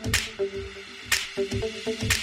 Thank you.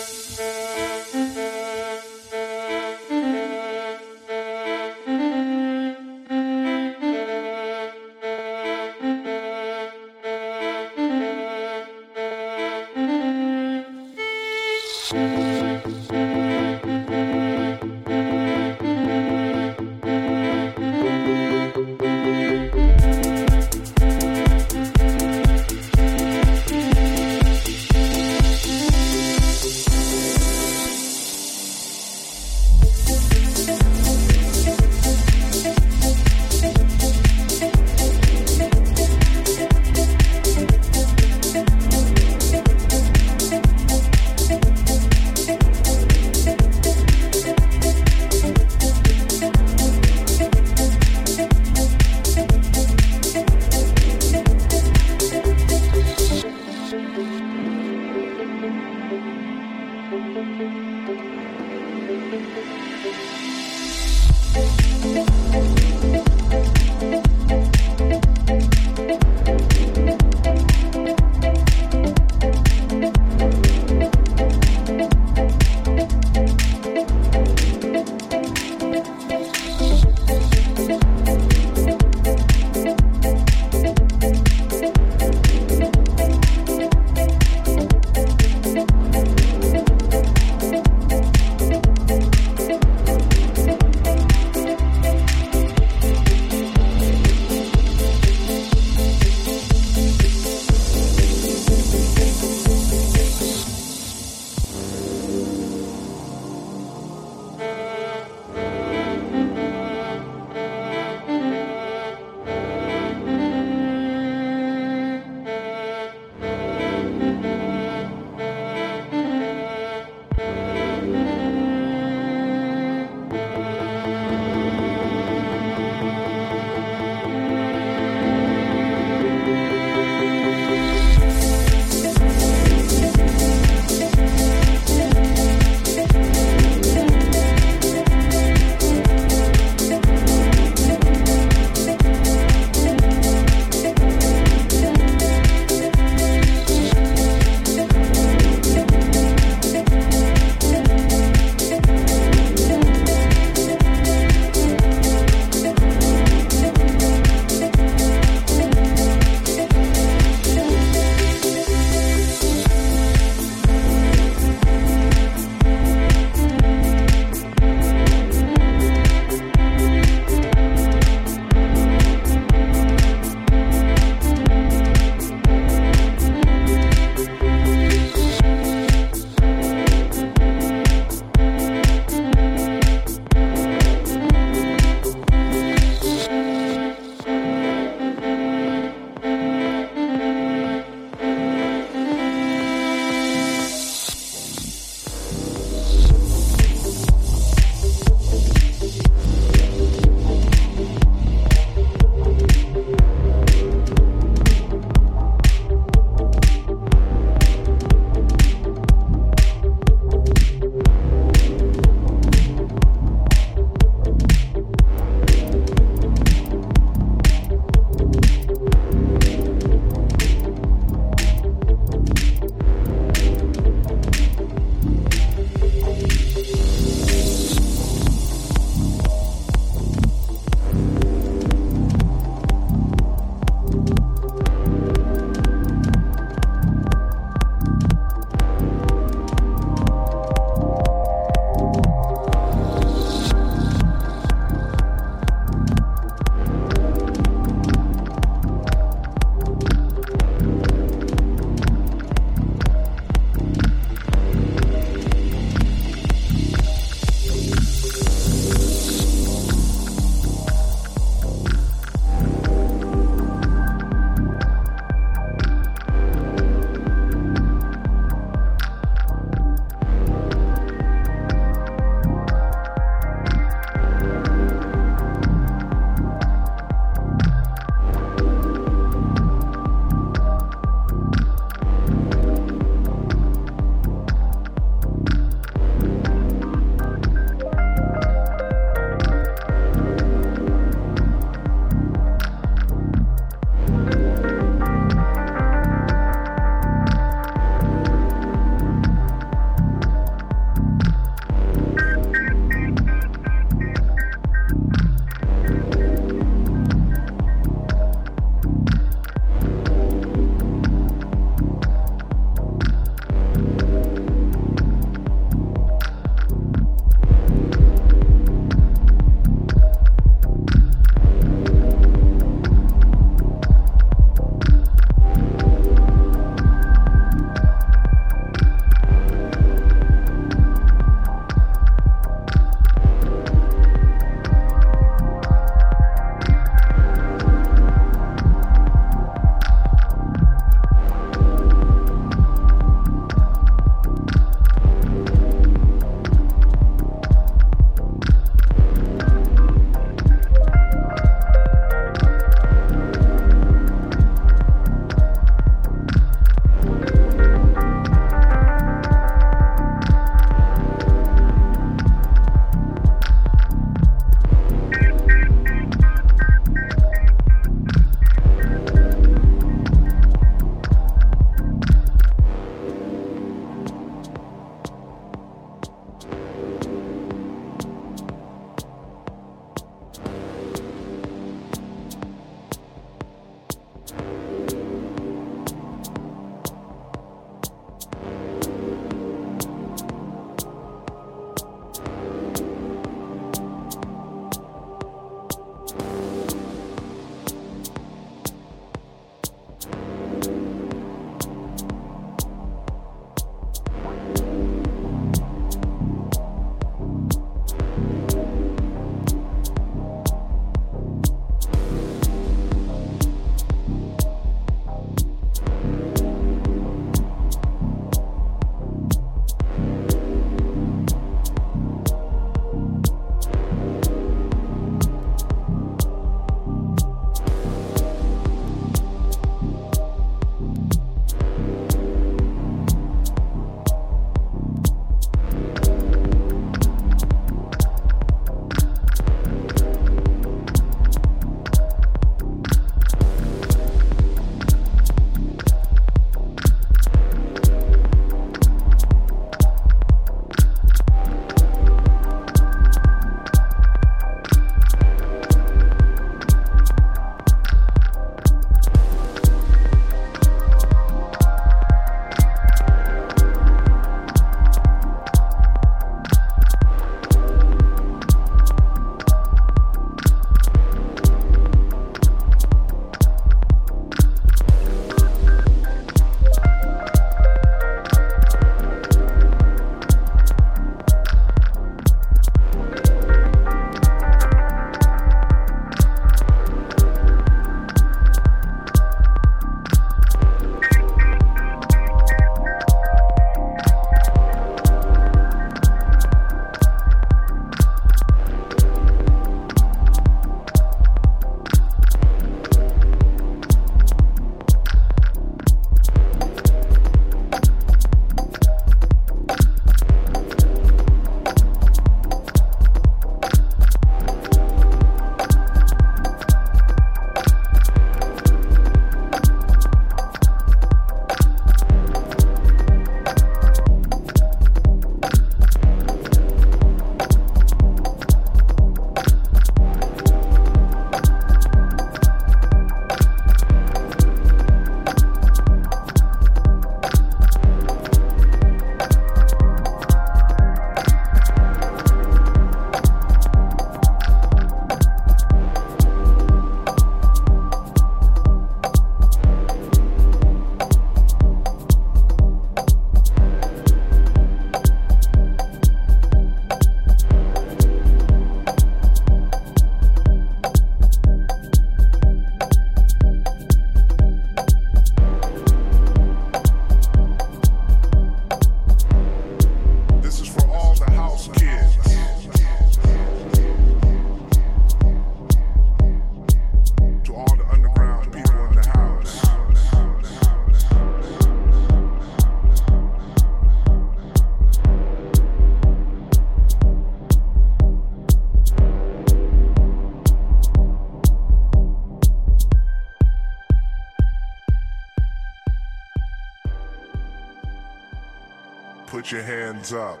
Your hands up.